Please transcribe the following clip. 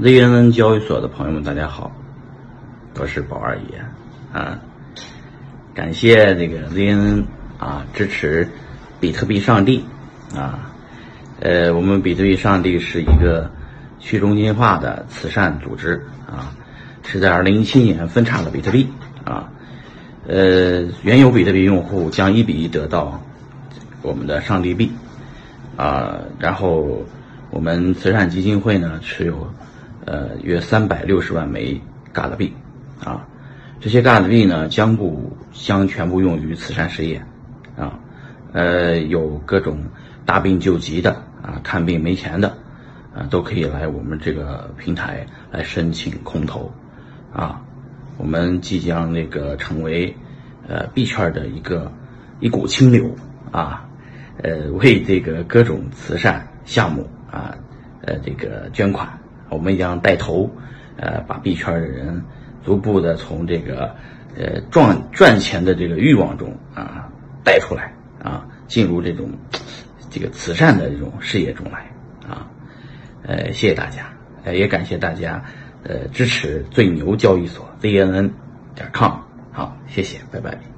ZNN 交易所的朋友们，大家好，我是宝二爷啊。感谢这个 ZNN 啊支持比特币上帝啊。呃，我们比特币上帝是一个去中心化的慈善组织啊，是在2017年分叉了比特币啊。呃，原有比特币用户将一比一得到我们的上帝币啊，然后我们慈善基金会呢持有。呃，约三百六十万枚嘎子币，啊，这些嘎子币呢，将不将全部用于慈善事业，啊，呃，有各种大病救急的，啊，看病没钱的，啊，都可以来我们这个平台来申请空投，啊，我们即将那个成为呃币圈的一个一股清流，啊，呃，为这个各种慈善项目啊，呃，这个捐款。我们将带头，呃，把币圈的人逐步的从这个呃赚赚钱的这个欲望中啊带出来啊，进入这种这个慈善的这种事业中来啊，呃，谢谢大家，呃，也感谢大家呃支持最牛交易所 ZNN 点 com，好，谢谢，拜拜。